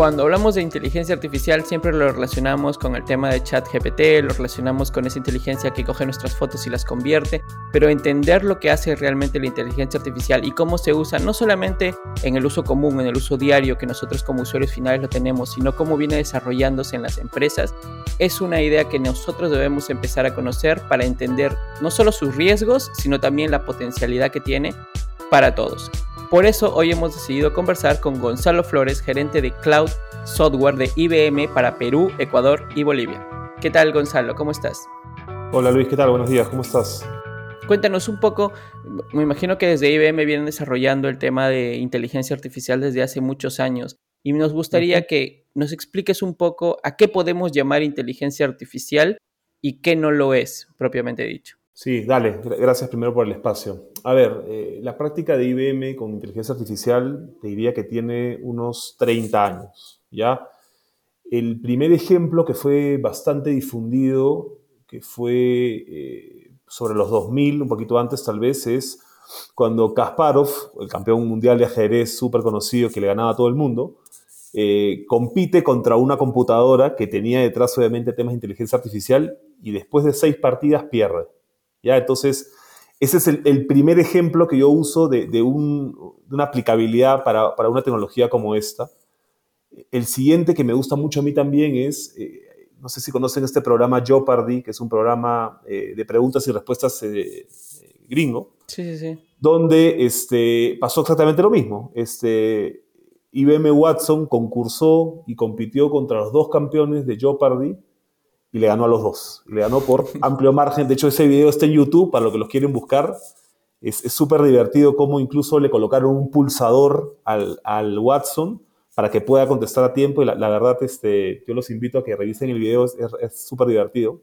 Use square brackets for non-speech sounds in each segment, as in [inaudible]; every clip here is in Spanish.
Cuando hablamos de inteligencia artificial siempre lo relacionamos con el tema de chat GPT, lo relacionamos con esa inteligencia que coge nuestras fotos y las convierte, pero entender lo que hace realmente la inteligencia artificial y cómo se usa no solamente en el uso común, en el uso diario que nosotros como usuarios finales lo tenemos, sino cómo viene desarrollándose en las empresas, es una idea que nosotros debemos empezar a conocer para entender no solo sus riesgos, sino también la potencialidad que tiene para todos. Por eso hoy hemos decidido conversar con Gonzalo Flores, gerente de Cloud Software de IBM para Perú, Ecuador y Bolivia. ¿Qué tal Gonzalo? ¿Cómo estás? Hola Luis, ¿qué tal? Buenos días, ¿cómo estás? Cuéntanos un poco, me imagino que desde IBM vienen desarrollando el tema de inteligencia artificial desde hace muchos años y nos gustaría que nos expliques un poco a qué podemos llamar inteligencia artificial y qué no lo es, propiamente dicho. Sí, dale, gracias primero por el espacio. A ver, eh, la práctica de IBM con inteligencia artificial te diría que tiene unos 30 años, ¿ya? El primer ejemplo que fue bastante difundido, que fue eh, sobre los 2000, un poquito antes tal vez, es cuando Kasparov, el campeón mundial de ajedrez súper conocido que le ganaba a todo el mundo, eh, compite contra una computadora que tenía detrás obviamente temas de inteligencia artificial y después de seis partidas pierde. ¿Ya? Entonces, ese es el, primer ejemplo que yo uso de, una aplicabilidad para, una tecnología como esta. El siguiente que me gusta mucho a mí también es, eh, no sé si conocen este programa Jeopardy, que es un programa eh, de preguntas y respuestas eh, gringo. Sí, sí, sí. Donde este, pasó exactamente lo mismo. Este, IBM Watson concursó y compitió contra los dos campeones de Jeopardy y le ganó a los dos. le ganó por [laughs] amplio margen. De hecho, ese video está en YouTube para los que los quieren buscar. Es súper divertido cómo incluso le colocaron un pulsador al, Watson para que pueda contestar a tiempo. Y la, verdad, este, yo los invito a que revisen el video, es súper divertido.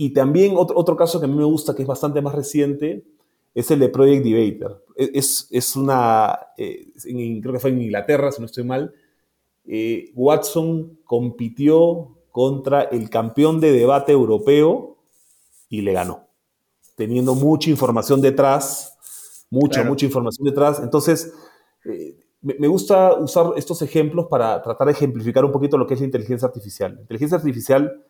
Y también otro, caso que a mí me gusta, que es bastante más reciente, es el de Project Debater. E, es, es una, eh, creo que fue en Inglaterra, si no estoy mal, eh, Watson compitió contra el campeón de debate europeo y le ganó, teniendo mucha información detrás, mucha, mucha información detrás. Entonces, eh, me, gusta usar estos ejemplos para tratar de ejemplificar un poquito lo que es la inteligencia artificial. La inteligencia artificial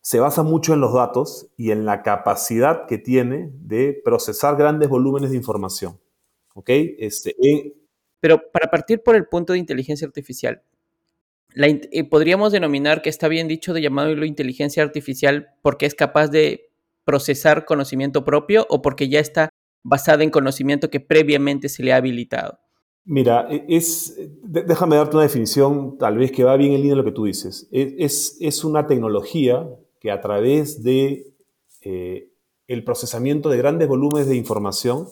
se basa mucho en los datos y en la capacidad que tiene de procesar grandes volúmenes de información. ¿Ok? Este, Pero para partir por el punto de inteligencia artificial, eh, podríamos denominar que está bien dicho de llamarlo inteligencia artificial porque es capaz de procesar conocimiento propio o porque ya está basada en conocimiento que previamente se le ha habilitado. Mira, e, déjame darte una definición tal vez que va bien en línea de lo que tú dices. E, es, es una tecnología que a través de eh, el procesamiento de grandes volúmenes de información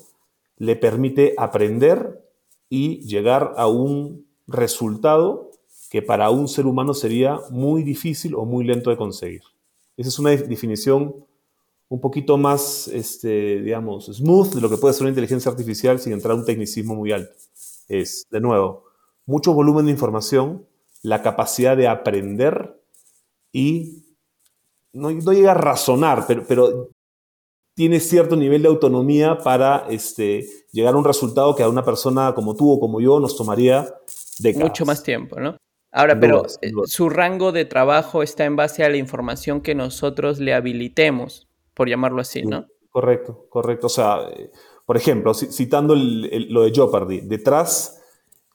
le permite aprender y llegar a un resultado que para un ser humano sería muy difícil o muy lento de conseguir. Esa es una definición un poquito más, este, digamos, smooth de lo que puede ser una inteligencia artificial sin entrar a un tecnicismo muy alto. Es, de nuevo, mucho volumen de información, la capacidad de aprender y no, llega a razonar, pero, pero, tiene cierto nivel de autonomía para este, llegar a un resultado que a una persona como tú o como yo nos tomaría décadas. Mucho más tiempo, ¿no? Ahora, pero eh, su rango de trabajo está en base a la información que nosotros le habilitemos, por llamarlo así, ¿no? Correcto, correcto. O sea, eh, por ejemplo, citando lo de Jeopardy, detrás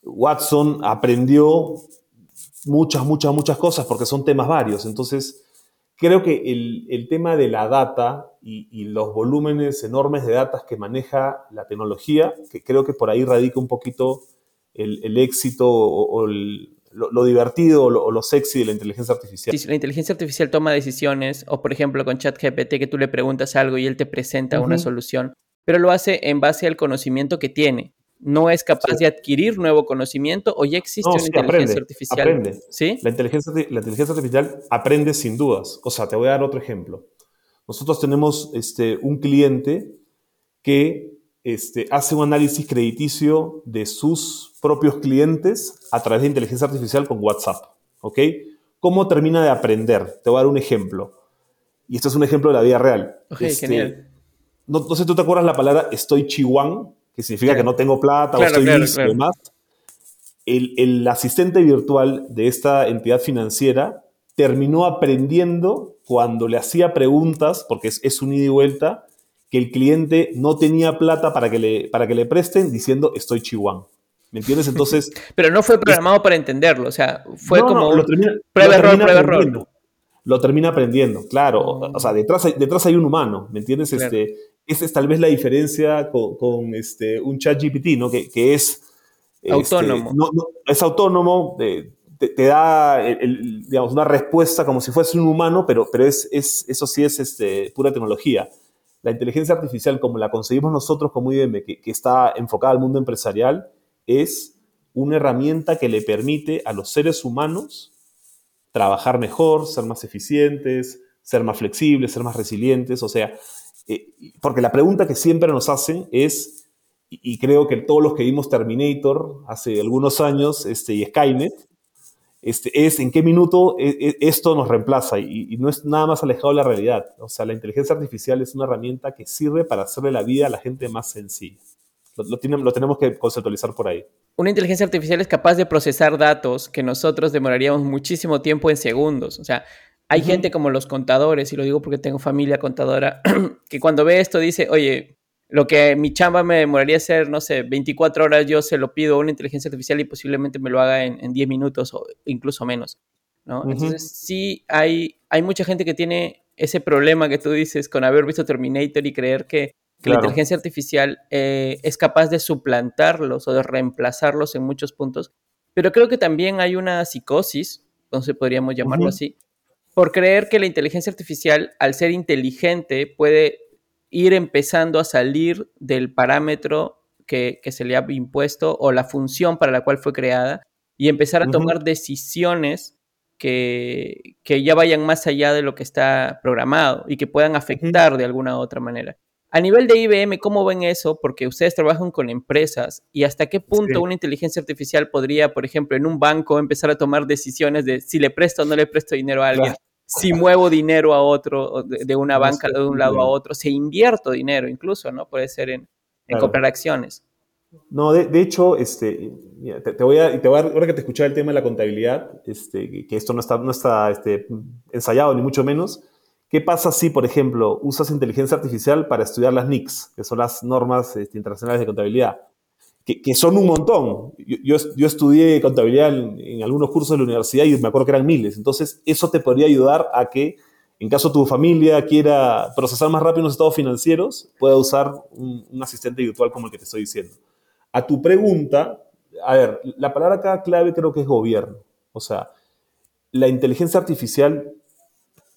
Watson aprendió muchas, muchas, muchas cosas porque son temas varios. Entonces, creo que el, tema de la data y, los volúmenes enormes de datos que maneja la tecnología, que creo que por ahí radica un poquito el, éxito o el, lo, divertido o lo, sexy de la inteligencia artificial. Si la inteligencia artificial toma decisiones, o por ejemplo con ChatGPT que tú le preguntas algo y él te presenta una solución, pero lo hace en base al conocimiento que tiene. No es capaz de adquirir nuevo conocimiento o ya existe una inteligencia artificial. Aprende. ¿Sí? La inteligencia, la inteligencia artificial aprende sin dudas. O sea, te voy a dar otro ejemplo. Nosotros tenemos este, un cliente que este, hace un análisis crediticio de sus propios clientes a través de inteligencia artificial con WhatsApp. ¿Ok? ¿Cómo termina de aprender? Te voy a dar un ejemplo. Y esto es un ejemplo de la vida real. Ok, este, genial. No, sé, ¿tú te acuerdas la palabra estoy chihuán? Que significa que no tengo plata o estoy claro, y demás. el, asistente virtual de esta entidad financiera terminó aprendiendo cuando le hacía preguntas, porque es, un ida y vuelta, que el cliente no tenía plata para que le, para que le presten diciendo estoy chihuahua. ¿Me entiendes? Entonces. [laughs] Pero no fue programado para entenderlo, o sea, fue como lo termina, prueba error, prueba error. Lo termina aprendiendo, claro. O sea, detrás hay, detrás hay un humano, ¿me entiendes? Este, esa es tal vez la diferencia con, este, un chat GPT, ¿no? Que, que es este, autónomo. no, es autónomo, te, da digamos, una respuesta como si fuese un humano, pero, pero es, es, eso sí es este, pura tecnología. La inteligencia artificial, como la conseguimos nosotros como IBM, que, está enfocada al mundo empresarial, es una herramienta que le permite a los seres humanos trabajar mejor, ser más eficientes, ser más flexibles, ser más resilientes. O sea, eh, porque la pregunta que siempre nos hacen es, y, creo que todos los que vimos Terminator hace algunos años este, y Skynet, este, es en qué minuto e, e, esto nos reemplaza y, no es nada más alejado de la realidad. O sea, la inteligencia artificial es una herramienta que sirve para hacerle la vida a la gente más sencilla. Lo, lo tenemos que conceptualizar por ahí. Una inteligencia artificial es capaz de procesar datos que nosotros demoraríamos muchísimo tiempo en segundos. O sea, hay gente como los contadores, y lo digo porque tengo familia contadora, [clears throat] que cuando ve esto dice, oye, lo que mi chamba me demoraría hacer, no sé, 24 horas, yo se lo pido a una inteligencia artificial y posiblemente me lo haga en, 10 minutos o incluso menos, ¿no? Entonces, sí hay, hay mucha gente que tiene ese problema que tú dices con haber visto Terminator y creer que, la inteligencia artificial eh, es capaz de suplantarlos o de reemplazarlos en muchos puntos, pero creo que también hay una psicosis, entonces podríamos llamarlo así, por creer que la inteligencia artificial, al ser inteligente, puede ir empezando a salir del parámetro que, se le ha impuesto o la función para la cual fue creada y empezar a tomar decisiones que, ya vayan más allá de lo que está programado y que puedan afectar de alguna u otra manera. A nivel de IBM, ¿cómo ven eso? Porque ustedes trabajan con empresas y hasta qué punto una inteligencia artificial podría, por ejemplo, en un banco empezar a tomar decisiones de si le presto o no le presto dinero a alguien si muevo dinero a otro, de, una banca de un lado a otro, si invierto dinero incluso, ¿no? Puede ser en, comprar acciones. No, de, hecho, este, te, voy a, te voy a, ahora que te escuchaba el tema de la contabilidad, este, que esto no está, no está este, ensayado ni mucho menos, ¿qué pasa si, por ejemplo, usas inteligencia artificial para estudiar las NICs, que son las normas este, internacionales de contabilidad? Que, son un montón. Yo, yo, estudié contabilidad en, algunos cursos de la universidad y me acuerdo que eran miles. Entonces, eso te podría ayudar a que, en caso tu familia quiera procesar más rápido los estados financieros, pueda usar un, asistente virtual como el que te estoy diciendo. A tu pregunta, a ver, la palabra clave creo que es gobierno. O sea, la inteligencia artificial,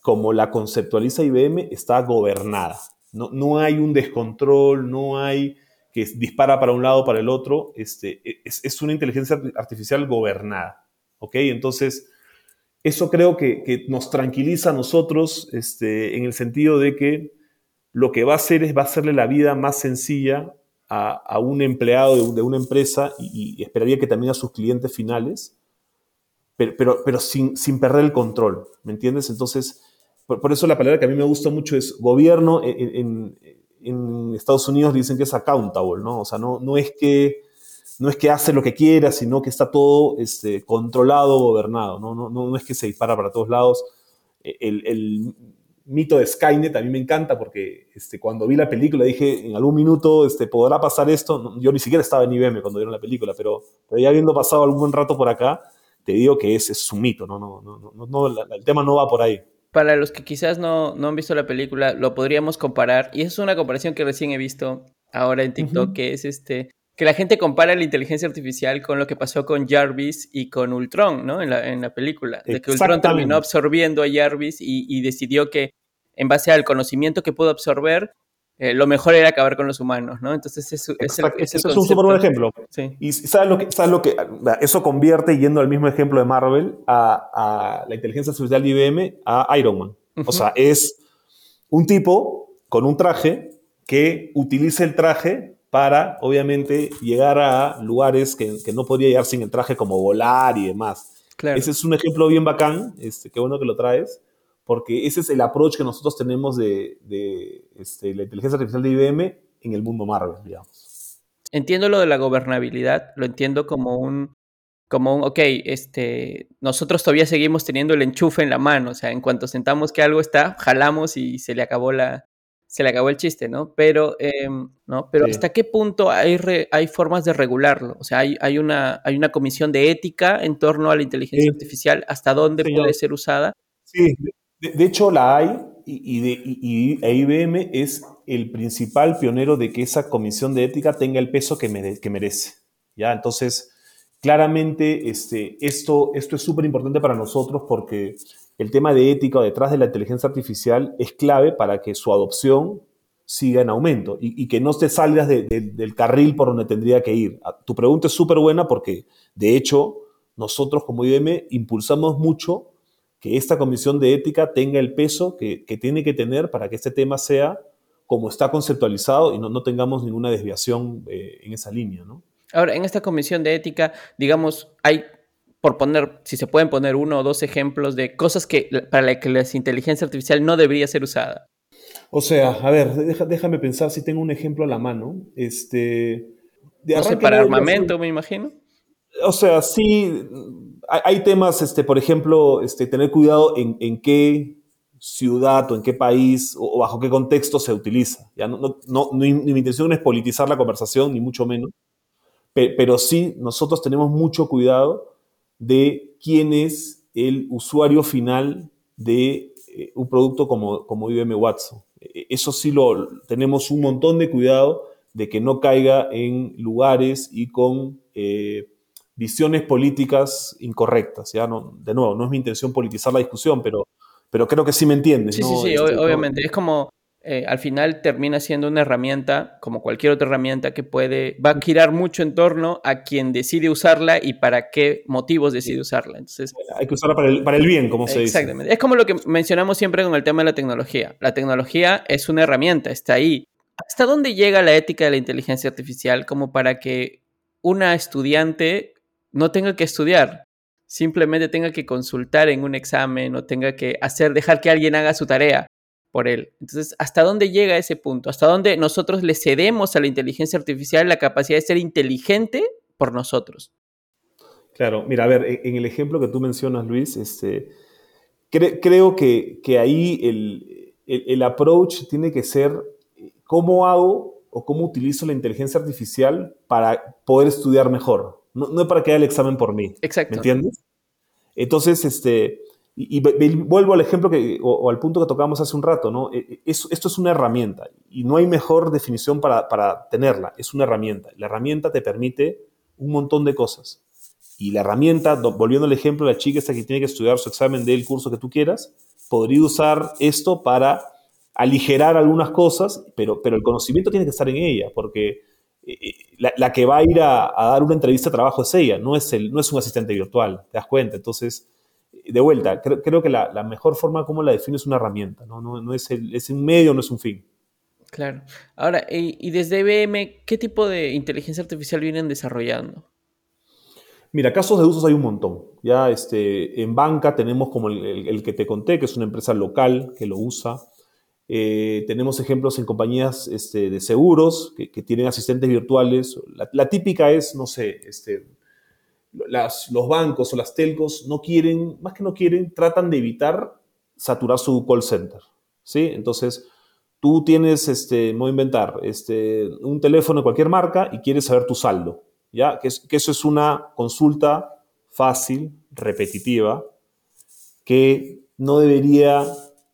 como la conceptualiza IBM, está gobernada. No, no hay un descontrol, no hay que dispara para un lado, para el otro, este, e, es, una inteligencia artificial gobernada. ¿Ok? Entonces, eso creo que, nos tranquiliza a nosotros este, en el sentido de que lo que va a hacer es va a hacerle la vida más sencilla a, un empleado de, una empresa y, esperaría que también a sus clientes finales, pero, pero, sin, sin, perder el control, ¿me entiendes? Entonces, por, eso la palabra que a mí me gusta mucho es gobierno Estados Unidos dicen que es accountable, ¿no? O sea, no, no, es, que, no es que hace lo que quiera, sino que está todo este, controlado, gobernado, ¿no? No, no, es que se dispara para todos lados. E, el, mito de Skynet a mí me encanta porque este, cuando vi la película dije, en algún minuto este, podrá pasar esto. Yo ni siquiera estaba en IBM cuando vieron la película, pero, ya habiendo pasado algún buen rato por acá, te digo que es, es un mito, ¿no? no, no, no el tema no va por ahí para los que quizás no, no, han visto la película, lo podríamos comparar, y es una comparación que recién he visto ahora en TikTok, que es este, que la gente compara la inteligencia artificial con lo que pasó con Jarvis y con Ultron, ¿no? En la, en la película, de que Ultron terminó absorbiendo a Jarvis y, y decidió que en base al conocimiento que pudo absorber, eh, lo mejor era acabar con los humanos, ¿no? Entonces es, es, es un súper buen ejemplo. Y ¿sabes lo, que, ¿sabes lo que eso convierte, yendo al mismo ejemplo de Marvel, a, la inteligencia artificial de IBM a Iron Man? O sea, es un tipo con un traje que utiliza el traje para, obviamente, llegar a lugares que, no podría llegar sin el traje, como volar y demás. Ese es un ejemplo bien bacán, este, qué bueno que lo traes porque ese es el approach que nosotros tenemos de, este, la inteligencia artificial de IBM en el mundo Marvel, digamos. Entiendo lo de la gobernabilidad, lo entiendo como un, como un, ok, este, nosotros todavía seguimos teniendo el enchufe en la mano, o sea, en cuanto sentamos que algo está, jalamos y se le acabó la, se le acabó el chiste, ¿no? Pero, em, ¿no? Pero ¿hasta qué punto hay, hay formas de regularlo? O sea, hay, hay, una, hay una comisión de ética en torno a la inteligencia artificial, ¿hasta dónde puede ser usada? Sí, de, hecho la hay y, IBM es el principal pionero de que esa comisión de ética tenga el peso que, que merece, ¿ya? Entonces, claramente este, esto, esto es súper importante para nosotros porque el tema de ética detrás de la inteligencia artificial es clave para que su adopción siga en aumento y, que no te salgas del carril por donde tendría que ir. Ah, tu pregunta es súper buena porque, de hecho, nosotros como IBM impulsamos mucho que esta comisión de ética tenga el peso que, tiene que tener para que este tema sea como está conceptualizado y no, no tengamos ninguna desviación eh, en esa línea. ¿no? Ahora, en esta comisión de ética, digamos, hay por poner, si se pueden poner uno o dos ejemplos de cosas que para las que la inteligencia artificial no debería ser usada. O sea, a ver, déjame pensar si tengo un ejemplo a la mano. Este, no sé, para armamento, me imagino. O sea, sí, hay, temas, este, por ejemplo, este, tener cuidado en, qué ciudad o en qué país o, bajo qué contexto se utiliza. ¿ya? No, no, mi intención es politizar la conversación, ni mucho menos, pero sí, nosotros tenemos mucho cuidado de quién es el usuario final de eh, un producto como, como IBM Watson. E, eso sí lo tenemos un montón de cuidado de que no caiga en lugares y con eh, visiones políticas incorrectas. ¿ya? No, de nuevo, no es mi intención politizar la discusión, pero, pero creo que sí me entiendes. Sí, sí, sí, este, obviamente. Es como eh, al final termina siendo una herramienta, como cualquier otra herramienta, que puede, va a girar mucho en torno a quien decide usarla y para qué motivos decide usarla. Entonces, Hay que usarla para el, bien, como se dice. Exactamente. Es como lo que mencionamos siempre con el tema de la tecnología. La tecnología es una herramienta, está ahí. ¿Hasta dónde llega la ética de la inteligencia artificial como para que una estudiante no tenga que estudiar? Simplemente tenga que consultar en un examen o tenga que hacer, dejar que alguien haga su tarea por él. Entonces, ¿hasta dónde llega ese punto? ¿Hasta dónde nosotros le cedemos a la inteligencia artificial la capacidad de ser inteligente por nosotros? Claro, mira, a ver, e-, en el ejemplo que tú mencionas, Luis, este, creo que, ahí el, approach tiene que ser cómo hago o cómo utilizo la inteligencia artificial para poder estudiar mejor. No, no para que haga el examen por mí. Exacto. ¿Me entiendes? Entonces, este, y, vuelvo al ejemplo que, o, al punto que tocamos hace un rato, ¿no? E, e, esto es una herramienta y no hay mejor definición para, para, tenerla, es una herramienta. La herramienta te permite un montón de cosas. Y la herramienta, volviendo al ejemplo de la chica esta que tiene que estudiar su examen del curso que tú quieras, podría usar esto para aligerar algunas cosas, pero, pero el conocimiento tiene que estar en ella, porque la, la que va a ir a, a, dar una entrevista de trabajo es ella, no es, el, no es un asistente virtual, ¿te das cuenta? Entonces, de vuelta, creo, que la, mejor forma como la defino es una herramienta, no, no, es, es un medio, no es un fin. Claro. Ahora, y, desde IBM, ¿qué tipo de inteligencia artificial vienen desarrollando? Mira, casos de usos hay un montón. Ya este, en banca tenemos como el, que te conté, que es una empresa local que lo usa. Eh, tenemos ejemplos en compañías este, de seguros que, tienen asistentes virtuales. La, típica es, no sé, este, los bancos o las telcos no quieren, más que no quieren, tratan de evitar saturar su call center. ¿sí? Entonces, tú tienes, este, voy a inventar, este, un teléfono de cualquier marca y quieres saber tu saldo. ¿ya? Que, eso es una consulta fácil, repetitiva, que no debería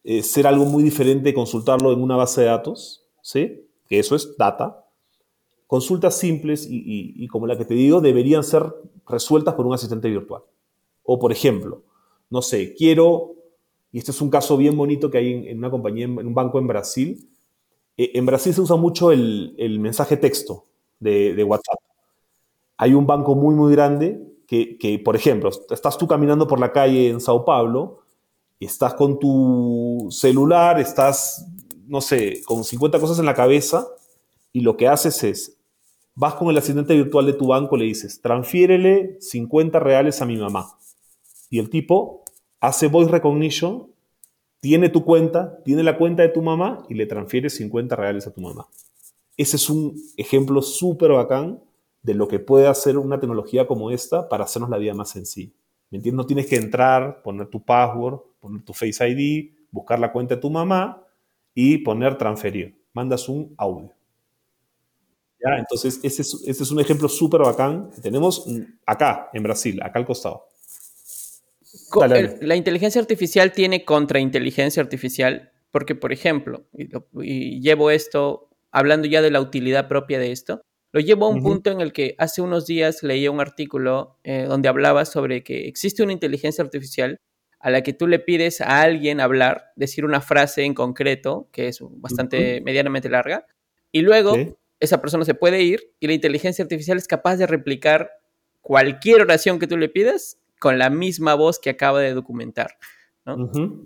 eh, ser algo muy diferente consultarlo en una base de datos, ¿sí? que eso es data, consultas simples y, como la que te digo deberían ser resueltas por un asistente virtual. O por ejemplo, no sé, quiero, y este es un caso bien bonito que hay en, una compañía, en un banco en Brasil, eh, en Brasil se usa mucho el, mensaje texto de, WhatsApp. Hay un banco muy, muy grande que, que, por ejemplo, estás tú caminando por la calle en Sao Paulo, estás con tu celular, estás, no sé, con 50 cosas en la cabeza, y lo que haces es vas con el asistente virtual de tu banco, le dices, transfiérele 50 reales a mi mamá. Y el tipo hace voice recognition, tiene tu cuenta, tiene la cuenta de tu mamá y le transfiere 50 reales a tu mamá. Ese es un ejemplo súper bacán de lo que puede hacer una tecnología como esta para hacernos la vida más sencilla. ¿Me entiendes? No tienes que entrar, poner tu password, poner tu Face ID, buscar la cuenta de tu mamá y poner transferir. Mandas un audio. ¿Ya? Entonces, ese es, ese es un ejemplo súper bacán que tenemos acá, en Brasil, acá al costado. La inteligencia artificial tiene contrainteligencia artificial, porque, por ejemplo, y, llevo esto, hablando ya de la utilidad propia de esto, lo llevo a un punto en el que hace unos días leía un artículo eh, donde hablaba sobre que existe una inteligencia artificial a la que tú le pides a alguien hablar, decir una frase en concreto, que es bastante medianamente larga, y luego esa persona se puede ir y la inteligencia artificial es capaz de replicar cualquier oración que tú le pidas con la misma voz que acaba de documentar.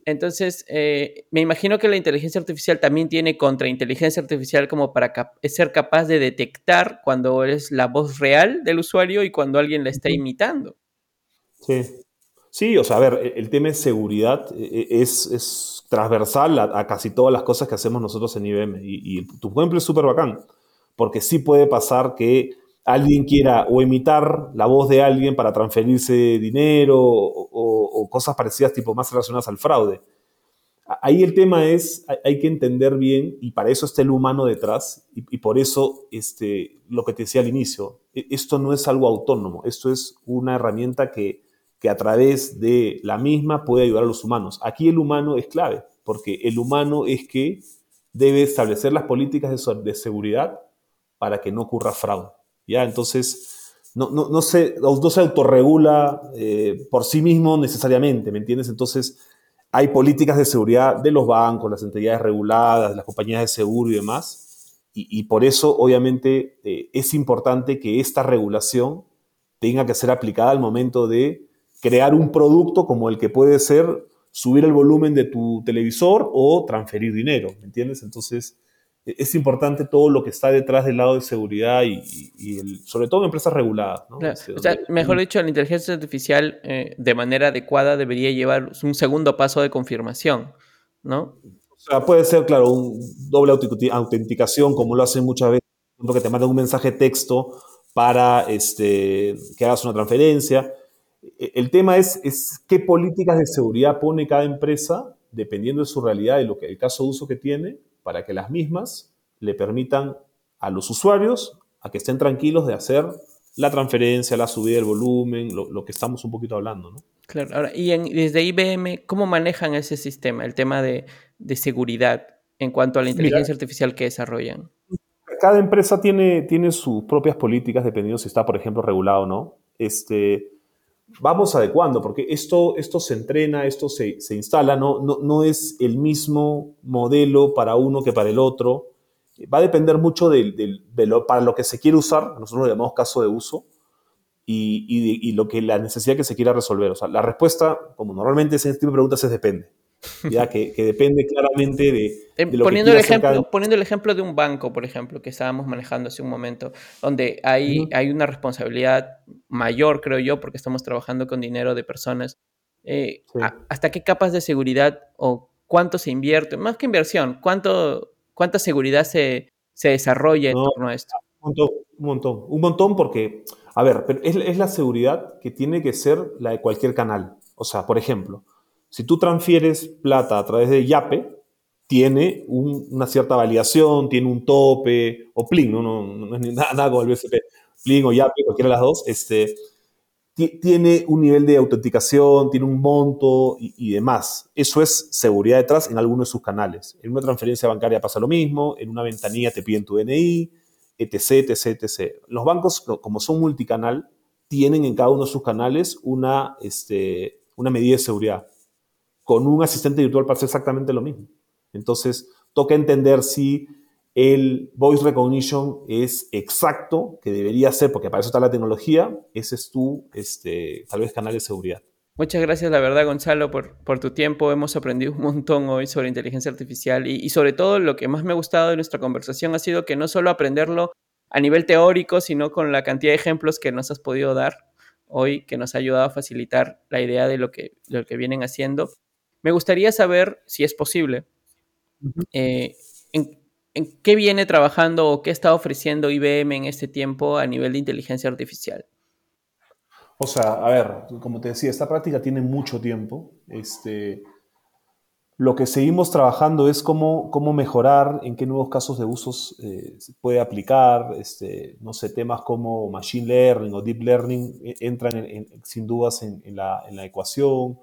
Entonces, eh, me imagino que la inteligencia artificial también tiene contrainteligencia artificial como para ser capaz de detectar cuando es la voz real del usuario y cuando alguien la está imitando. Sí. Sí, o sea, a ver, el tema de seguridad e, e, es, transversal a, casi todas las cosas que hacemos nosotros en IBM. Y, y tu ejemplo es súper bacán, porque sí puede pasar que alguien quiera o imitar la voz de alguien para transferirse dinero o, cosas parecidas, tipo más relacionadas al fraude. Ahí el tema es, hay que entender bien, y para eso está el humano detrás, y, por eso este, lo que te decía al inicio, e, esto no es algo autónomo, esto es una herramienta que, que a través de la misma puede ayudar a los humanos. Aquí el humano es clave, porque el humano es que debe establecer las políticas de, de seguridad para que no ocurra fraude. ¿ya? Entonces, no, no, no, se, no se autorregula eh, por sí mismo necesariamente, ¿me entiendes? Entonces, hay políticas de seguridad de los bancos, las entidades reguladas, las compañías de seguro y demás, y, por eso, obviamente, eh, es importante que esta regulación tenga que ser aplicada al momento de crear un producto como el que puede ser subir el volumen de tu televisor o transferir dinero, ¿me entiendes? Entonces, es importante todo lo que está detrás del lado de seguridad y, sobre todo en empresas reguladas. Este, o sea, mejor dicho, la inteligencia artificial eh, de manera adecuada debería llevar un segundo paso de confirmación, ¿no? O sea, puede ser, claro, un doble autenticación, como lo hacen muchas veces, que te mandan un mensaje texto para este, que hagas una transferencia. E-, el tema es, es qué políticas de seguridad pone cada empresa, dependiendo de su realidad y lo que, el caso de uso que tiene, para que las mismas le permitan a los usuarios a que estén tranquilos de hacer la transferencia, la subida del volumen, lo, que estamos un poquito hablando, ¿no? Claro, ahora, y desde IBM, ¿cómo manejan ese sistema, el tema de, seguridad en cuanto a la inteligencia artificial que desarrollan? Cada empresa tiene, tiene sus propias políticas dependiendo si está, por ejemplo, regulado o no. Este, vamos adecuando, porque esto, esto se entrena, esto se, instala, no, no, es el mismo modelo para uno que para el otro. Va a depender mucho de, lo, para lo que se quiere usar, nosotros lo llamamos caso de uso, y, lo que la necesidad que se quiera resolver. O sea, la respuesta, como normalmente ese tipo de preguntas, es depende ya que, depende claramente de, em, lo poniendo que el ejemplo Poniendo el ejemplo de un banco, por ejemplo, que estábamos manejando hace un momento, donde hay, hay una responsabilidad mayor, creo yo, porque estamos trabajando con dinero de personas. Eh, ¿Hasta qué capas de seguridad o cuánto se invierte? Más que inversión, ¿cuánto, ¿cuánta seguridad se, se desarrolla en torno a esto? Un montón, un montón, un montón porque, a ver, es, es la seguridad que tiene que ser la de cualquier canal. O sea, por ejemplo, si tú transfieres plata a través de Yape, tiene una cierta validación, tiene un tope, o Plin, no, no, es [laughs] nada, nada con el BCP, Plin o Yape, cualquiera de las dos, este, tiene un nivel de autenticación, tiene un monto y, demás. Eso es seguridad detrás en alguno de sus canales. En una transferencia bancaria pasa lo mismo, en una ventanilla te piden tu DNI, etc, etc, etc. Los bancos, como son multicanal, tienen en cada uno de sus canales una, este, una medida de seguridad con un asistente virtual hacer exactamente lo mismo. Entonces, toca entender si el voice recognition es exacto, que debería ser, porque para eso está la tecnología, ese es tu, este, tal vez, canal de seguridad. Muchas gracias, la verdad, Gonzalo, por, por tu tiempo. Hemos aprendido un montón hoy sobre inteligencia artificial y, y, sobre todo lo que más me ha gustado de nuestra conversación ha sido que no solo aprenderlo a nivel teórico, sino con la cantidad de ejemplos que nos has podido dar hoy, que nos ha ayudado a facilitar la idea de lo que, de lo que vienen haciendo. Me gustaría saber, si es posible, eh, ¿en qué viene trabajando o qué está ofreciendo IBM en este tiempo a nivel de inteligencia artificial? O sea, a ver, como te decía, esta práctica tiene mucho tiempo. Este, lo que seguimos trabajando es cómo, cómo mejorar, en qué nuevos casos de usos eh, se puede aplicar. Este, no sé, temas como machine learning o deep learning eh, entran sin dudas en, la, ecuación.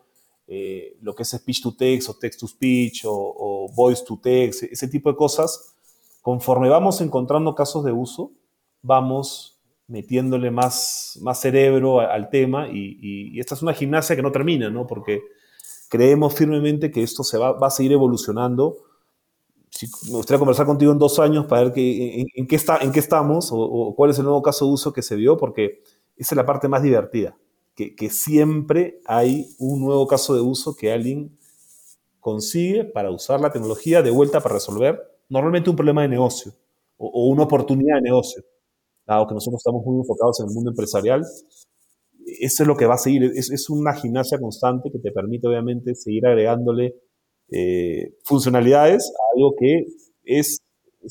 Eh, lo que es speech to text o text to speech o, o voice to text, ese tipo de cosas conforme vamos encontrando casos de uso, vamos metiéndole más, más cerebro al tema y, esta es una gimnasia que no termina, ¿no? Porque creemos firmemente que esto se va, a seguir evolucionando. me gustaría conversar contigo en dos años para ver en, qué, está, en qué estamos o, cuál es el nuevo caso de uso que se dio, porque esa es la parte más divertida, que, siempre hay un nuevo caso de uso que alguien consigue para usar la tecnología de vuelta para resolver normalmente un problema de negocio o, una oportunidad de negocio. Dado que nosotros estamos muy enfocados en el mundo empresarial, eso es lo que va a seguir. Es, una gimnasia constante que te permite, obviamente, seguir agregándole eh, funcionalidades a algo que es,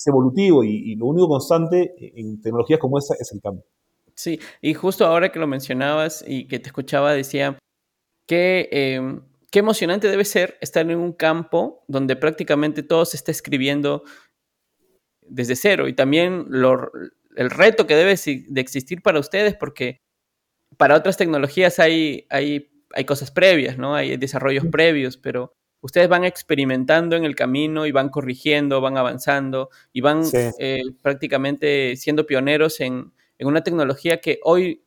evolutivo y, lo único constante en tecnologías como esta es el cambio. Sí, y justo ahora que lo mencionabas y que te escuchaba, decía que em, qué emocionante debe ser estar en un campo donde prácticamente todo se está escribiendo desde cero y también el reto que debe de existir para ustedes porque para otras tecnologías hay, hay, hay cosas previas, ¿no? Hay desarrollos previos, pero ustedes van experimentando en el camino y van corrigiendo, van avanzando y van eh, prácticamente siendo pioneros en, en, una tecnología que hoy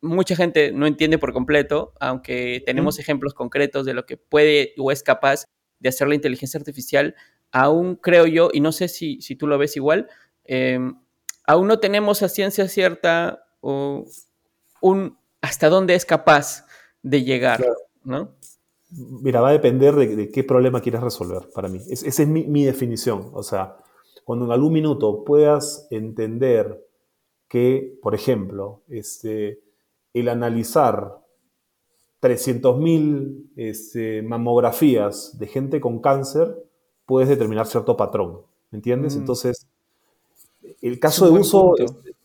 mucha gente no entiende por completo, aunque tenemos ejemplos concretos de lo que puede o es capaz de hacer la inteligencia artificial, aún creo yo, y no sé si, si tú lo ves igual, em, aún no tenemos a ciencia cierta o un hasta dónde es capaz de llegar, ¿no? Mira, va a depender de, qué problema quieras resolver para mí. esa es mi, mi, definición. O sea, cuando en algún minuto puedas entender que, por ejemplo, este, el analizar 300.000 este, mamografías de gente con cáncer, puedes determinar cierto patrón, ¿me entiendes? Mm. Entonces, el caso de uso, este,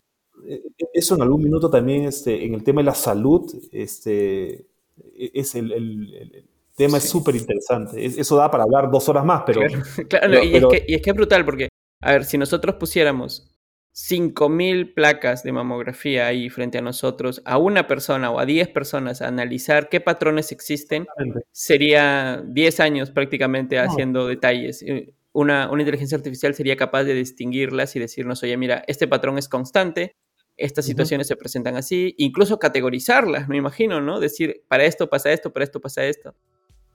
e, eso en algún minuto también, este, en el tema de la salud, este, e, es el, tema es súper interesante. Eso da para hablar dos horas más, pero... Claro, [laughs] y, es que, y es que es brutal porque, a ver, si nosotros pusiéramos 5.000 placas de mamografía ahí frente a nosotros, a una persona o a 10 personas a analizar qué patrones existen, sería 10 años prácticamente haciendo detalles. Eh, una, una, inteligencia artificial sería capaz de distinguirlas y decirnos, oye, mira, este patrón es constante, estas situaciones se presentan así, incluso categorizarlas, me imagino, ¿no? Decir, para esto pasa esto, para esto pasa esto.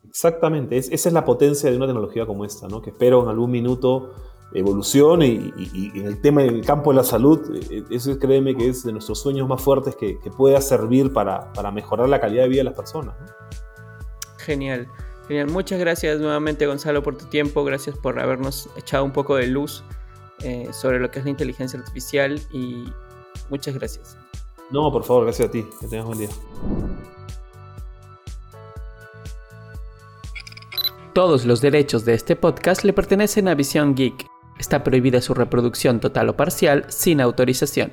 Exactamente, esa es la potencia de una tecnología como esta, ¿no? Que espero en algún minuto evolución y, en el tema, en el campo de la salud, eh, eso créeme que es de nuestros sueños más fuertes que, pueda servir para, mejorar la calidad de vida de las personas. Genial, genial. Muchas gracias nuevamente Gonzalo por tu tiempo, gracias por habernos echado un poco de luz eh, sobre lo que es la inteligencia artificial y muchas gracias. No, por favor, gracias a ti, que tengas buen día. Todos los derechos de este podcast le pertenecen a Visión Geek. Está prohibida su reproducción total o parcial sin autorización.